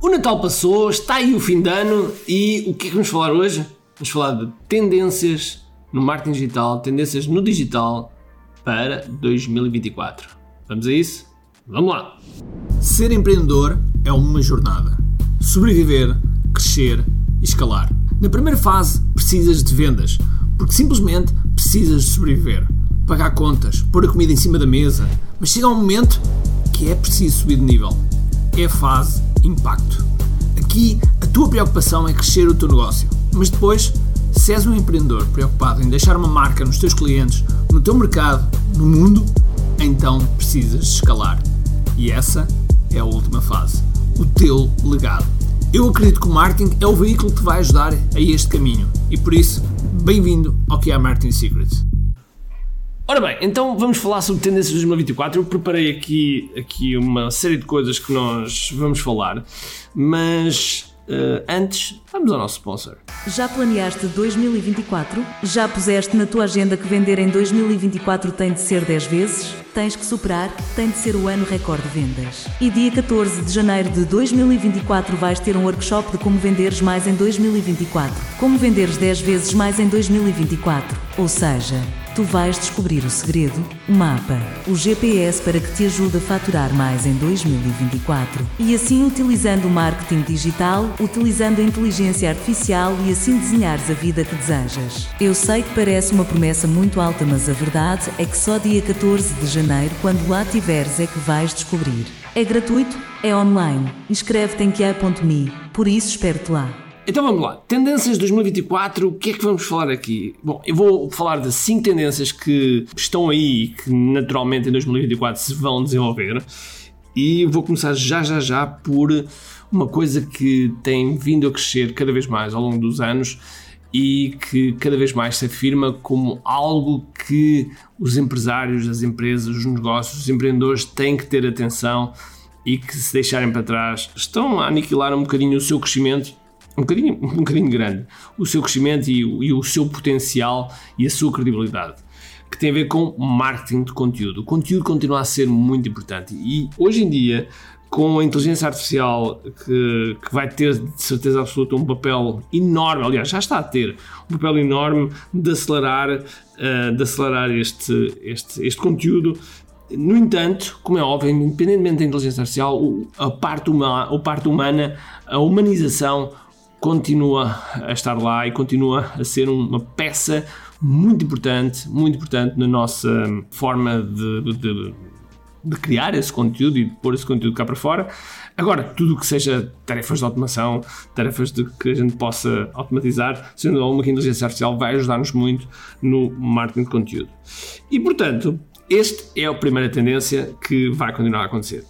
O Natal passou, está aí o fim de ano e o que é que vamos falar hoje? Vamos falar de tendências no marketing digital, tendências no digital para 2024. Vamos a isso? Vamos lá! Ser empreendedor é uma jornada. Sobreviver, crescer e escalar. Na primeira fase, precisas de vendas, porque simplesmente precisas de sobreviver. Pagar contas, pôr a comida em cima da mesa, mas chega um momento que é preciso subir de nível. É a fase impacto. Aqui a tua preocupação é crescer o teu negócio, mas depois, se és um empreendedor preocupado em deixar uma marca nos teus clientes, no teu mercado, no mundo, então precisas escalar. E essa é a última fase, o teu legado. Eu acredito que o marketing é o veículo que te vai ajudar a este caminho e por isso, bem-vindo ao que é a Marketing Secrets. Ora bem, então vamos falar sobre tendências de 2024. Eu preparei aqui, aqui uma série de coisas que nós vamos falar, mas uh, antes, vamos ao nosso sponsor. Já planeaste 2024? Já puseste na tua agenda que vender em 2024 tem de ser 10 vezes? Tens que superar, tem de ser o ano recorde de vendas. E dia 14 de janeiro de 2024 vais ter um workshop de como venderes mais em 2024. Como venderes 10 vezes mais em 2024. Ou seja, Tu vais descobrir o segredo, o mapa, o GPS para que te ajude a faturar mais em 2024. E assim, utilizando o marketing digital, utilizando a inteligência artificial e assim desenhares a vida que desejas. Eu sei que parece uma promessa muito alta, mas a verdade é que só dia 14 de janeiro, quando lá tiveres, é que vais descobrir. É gratuito, é online. Inscreve-te em QA.me, por isso espero-te lá. Então vamos lá. Tendências 2024, o que é que vamos falar aqui? Bom, eu vou falar de 5 tendências que estão aí e que naturalmente em 2024 se vão desenvolver. E vou começar já já já por uma coisa que tem vindo a crescer cada vez mais ao longo dos anos e que cada vez mais se afirma como algo que os empresários, as empresas, os negócios, os empreendedores têm que ter atenção e que se deixarem para trás estão a aniquilar um bocadinho o seu crescimento um bocadinho, um bocadinho grande o seu crescimento e, e o seu potencial e a sua credibilidade que tem a ver com marketing de conteúdo. O conteúdo continua a ser muito importante e hoje em dia, com a inteligência artificial que, que vai ter de certeza absoluta um papel enorme, aliás, já está a ter um papel enorme de acelerar, uh, de acelerar este, este, este conteúdo. No entanto, como é óbvio, independentemente da inteligência artificial, a parte, uma, a parte humana, a humanização continua a estar lá e continua a ser uma peça muito importante, muito importante na nossa forma de, de, de criar esse conteúdo e de pôr esse conteúdo cá para fora. Agora, tudo o que seja tarefas de automação, tarefas de que a gente possa automatizar, sendo alguma que a inteligência artificial vai ajudar-nos muito no marketing de conteúdo. E, portanto, esta é a primeira tendência que vai continuar a acontecer.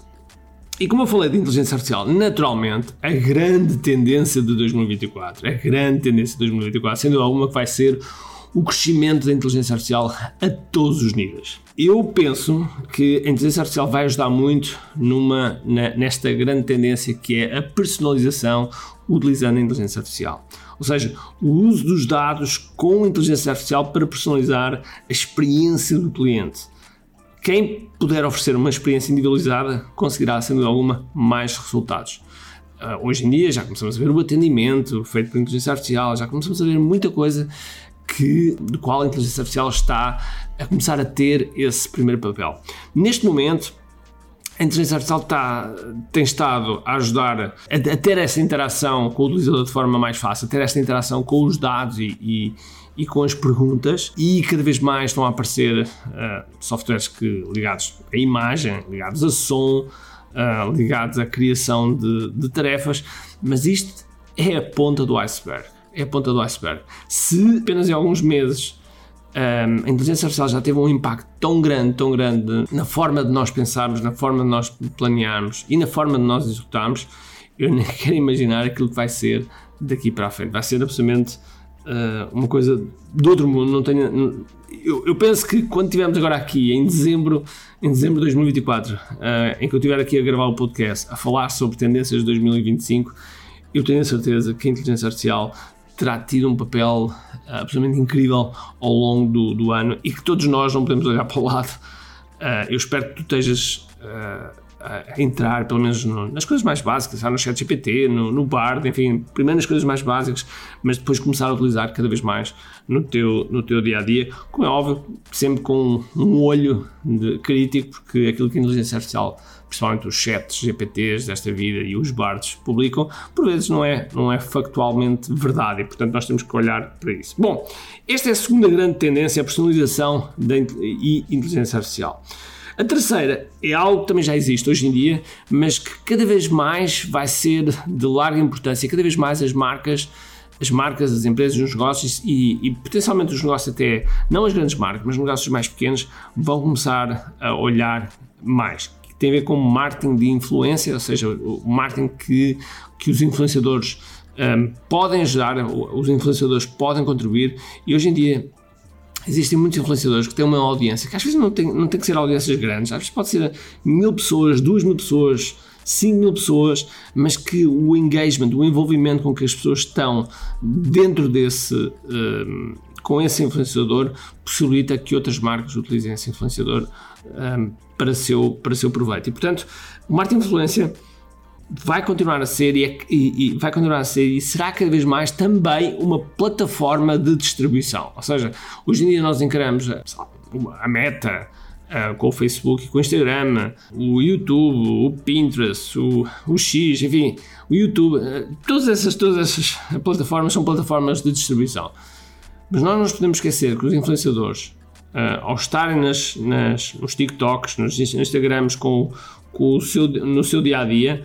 E como eu falei de inteligência artificial, naturalmente, a grande tendência de 2024, a grande tendência de 2024, sendo alguma que vai ser o crescimento da inteligência artificial a todos os níveis. Eu penso que a inteligência artificial vai ajudar muito numa, na, nesta grande tendência que é a personalização utilizando a inteligência artificial. Ou seja, o uso dos dados com a inteligência artificial para personalizar a experiência do cliente quem puder oferecer uma experiência individualizada conseguirá, sem dúvida alguma, mais resultados. Uh, hoje em dia já começamos a ver o atendimento feito por inteligência artificial, já começamos a ver muita coisa que, do qual a inteligência artificial está a começar a ter esse primeiro papel. Neste momento, a inteligência artificial está, tem estado a ajudar a, a, ter essa interação com o utilizador de forma mais fácil, a ter essa interação com os dados e, e, e com as perguntas e cada vez mais estão a aparecer uh, softwares que, ligados à imagem, ligados a som, uh, ligados à criação de, de tarefas, mas isto é a ponta do iceberg. É a ponta do iceberg. Se apenas em alguns meses um, eh, a inteligência artificial já teve um impacto tão grande, tão grande na forma de nós pensarmos, na forma de nós planearmos e na forma de nós executarmos, eu nem quero imaginar aquilo que vai ser daqui para a frente. Vai ser absolutamente uh, uma coisa do outro mundo. Não tenho, eu, eu, penso que quando estivermos agora aqui em dezembro, em dezembro de 2024, uh, em que eu estiver aqui a gravar o podcast, a falar sobre tendências de 2025, eu tenho a certeza que a inteligência artificial terá tido um papel uh, absolutamente incrível ao longo do, do, ano e que todos nós não podemos olhar para o lado. Eu espero que tu estejas a entrar, pelo menos no, nas coisas mais básicas, no chat GPT, no, no Bard, enfim, primeiro nas coisas mais básicas, mas depois começar a utilizar cada vez mais no teu, no teu dia a dia, como é óbvio, sempre com um olho de, crítico, porque aquilo que a inteligência artificial principalmente os chats GPTs desta vida e os bards publicam, por vezes não é, não é factualmente verdade e, portanto, nós temos que olhar para isso. Bom, esta é a segunda grande tendência, a personalização e inteligência artificial. A terceira é algo que também já existe hoje em dia, mas que cada vez mais vai ser de larga importância, cada vez mais as marcas as marcas, as empresas, os negócios e, e, potencialmente os negócios até, não as grandes marcas, mas negócios mais pequenos, vão começar a olhar mais. Tem a ver com marketing de influência, ou seja, o marketing que, que os influenciadores um, podem ajudar, os influenciadores podem contribuir. E hoje em dia existem muitos influenciadores que têm uma audiência que às vezes não tem, não tem que ser audiências grandes, às vezes pode ser mil pessoas, duas mil pessoas, 5 mil pessoas, mas que o engagement, o envolvimento com que as pessoas estão dentro desse, um, com esse influenciador, possibilita que outras marcas utilizem esse influenciador um, para, seu, para seu proveito. E, portanto, o marketing influência vai continuar a ser e, é, e, e, vai continuar a ser e será cada vez mais também uma plataforma de distribuição. Ou seja, hoje em dia nós encaramos a, a meta uh, com o Facebook com o Instagram, o YouTube, o Pinterest, o, o X, enfim, o YouTube, uh, todas essas, todas essas plataformas são plataformas de distribuição. Mas nós não nos podemos esquecer que os influenciadores uh, ao estarem nas, nas, nos TikToks, nos Instagrams com, com o seu, no seu dia a dia,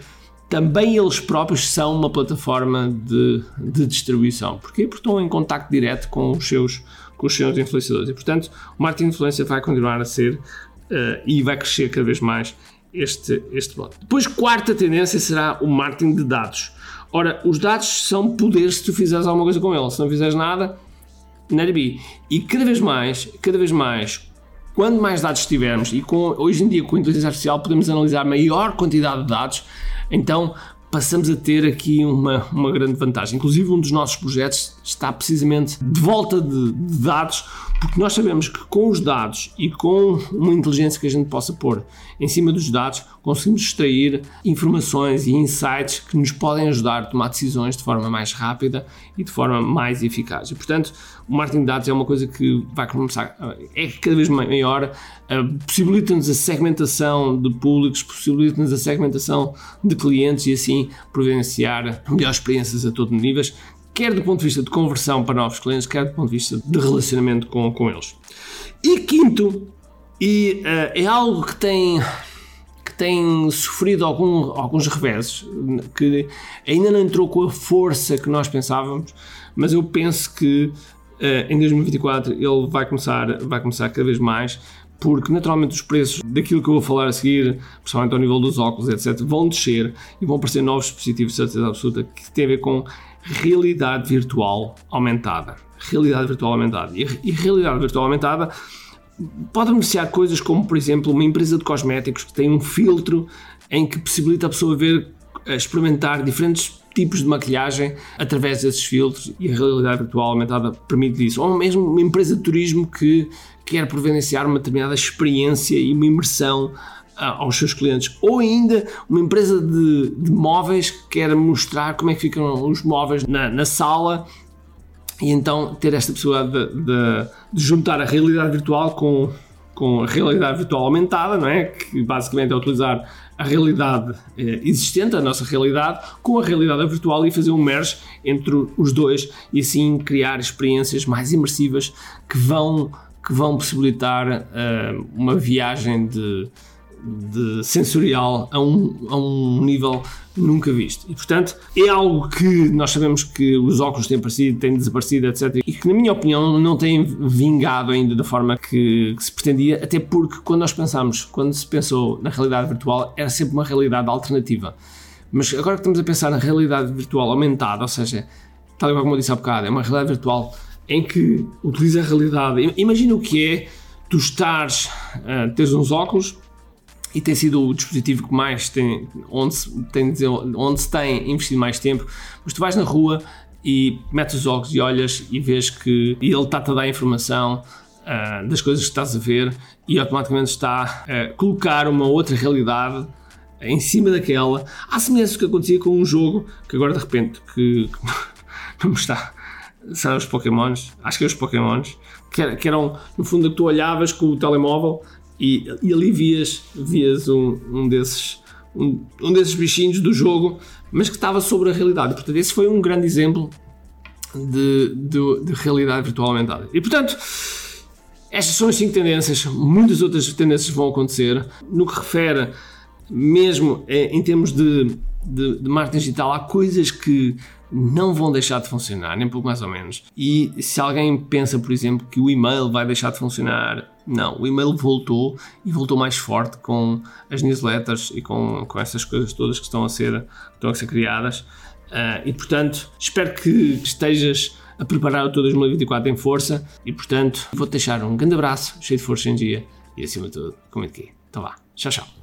também eles próprios são uma plataforma de, de distribuição. Porquê? Porque estão em contacto direto com os seus, com os seus influenciadores. E, portanto, o marketing de influência vai continuar a ser uh, e vai crescer cada vez mais este, este bloco. Depois, quarta tendência será o marketing de dados. Ora, os dados são poder se tu fizeres alguma coisa com eles. Se não fizeres nada, na be. E cada vez mais, cada vez mais, quando mais dados tivermos, e com, hoje em dia com a inteligência artificial podemos analisar maior quantidade de dados, então passamos a ter aqui uma, uma grande vantagem. Inclusive, um dos nossos projetos está precisamente de volta de, de dados, porque nós sabemos que com os dados e com uma inteligência que a gente possa pôr em cima dos dados, conseguimos extrair informações e insights que nos podem ajudar a tomar decisões de forma mais rápida e de forma mais eficaz. E, portanto, o marketing de dados é uma coisa que vai começar, é cada vez maior, possibilita-nos a segmentação de públicos, possibilita-nos a segmentação de clientes e assim providenciar melhores experiências a todos os níveis, quer do ponto de vista de conversão para novos clientes, quer do ponto de vista de relacionamento com, com eles. E quinto, e uh, é algo que tem que tem sofrido algum, alguns reversos, que ainda não entrou com a força que nós pensávamos, mas eu penso que uh, em 2024 ele vai começar, vai começar cada vez mais, porque naturalmente os preços daquilo que eu vou falar a seguir, principalmente ao nível dos óculos, etc., vão descer e vão aparecer novos dispositivos de certeza absoluta que têm a ver com realidade virtual aumentada. Realidade virtual aumentada. E, realidade virtual aumentada pode beneficiar coisas como, por exemplo, uma empresa de cosméticos que tem um filtro em que possibilita a pessoa ver, experimentar diferentes tipos de maquilhagem através desses filtros e a realidade virtual aumentada permite isso. Ou mesmo uma empresa de turismo que quer providenciar uma determinada experiência e uma imersão aos seus clientes, ou ainda uma empresa de, de, móveis que quer mostrar como é que ficam os móveis na, na sala e então ter esta possibilidade de, de, de, juntar a realidade virtual com, com a realidade virtual aumentada, não é? que basicamente é utilizar a realidade eh, existente, a nossa realidade, com a realidade virtual e fazer um merge entre os dois e assim criar experiências mais imersivas que vão, que vão possibilitar uh, uma viagem de de sensorial a um, a um nível nunca visto. E, portanto, é algo que nós sabemos que os óculos têm aparecido, têm desaparecido, etc. E que, na minha opinião, não têm vingado ainda da forma que, que se pretendia, até porque quando nós pensamos, quando se pensou na realidade virtual, era sempre uma realidade alternativa. Mas agora que estamos a pensar na realidade virtual aumentada, ou seja, tal como eu disse há bocado, é uma realidade virtual em que utiliza a realidade. Imagina o que é tu estares, uh, teres uns óculos e tem sido o dispositivo que mais tem, onde se tem, onde se tem investido mais tempo, mas tu vais na rua e metes os óculos e olhas e vês que ele está-te a dar informação uh, das coisas que estás a ver e automaticamente está a colocar uma outra realidade em cima daquela, à semelhança do que acontecia com um jogo que agora de repente que, que não está. São os Pokémons, acho que é os Pokémons, que eram no fundo que tu olhavas com o telemóvel e, e ali vias, vias um, um desses um, um desses bichinhos do jogo, mas que estava sobre a realidade. Portanto, esse foi um grande exemplo de, de, de realidade virtual aumentada. E portanto, estas são as cinco tendências, muitas outras tendências vão acontecer. No que refere, mesmo em termos de, de, de marketing digital, há coisas que não vão deixar de funcionar, nem pouco mais ou menos. E se alguém pensa, por exemplo, que o e-mail vai deixar de funcionar, não, o e-mail voltou e voltou mais forte com as newsletters e com, com essas coisas todas que estão a ser, estão a ser criadas. Uh, e portanto, espero que estejas a preparar o teu 2024 em força. E portanto, vou-te deixar um grande abraço, cheio de força em dia e acima de tudo, comente aqui. Então vá, tchau, tchau.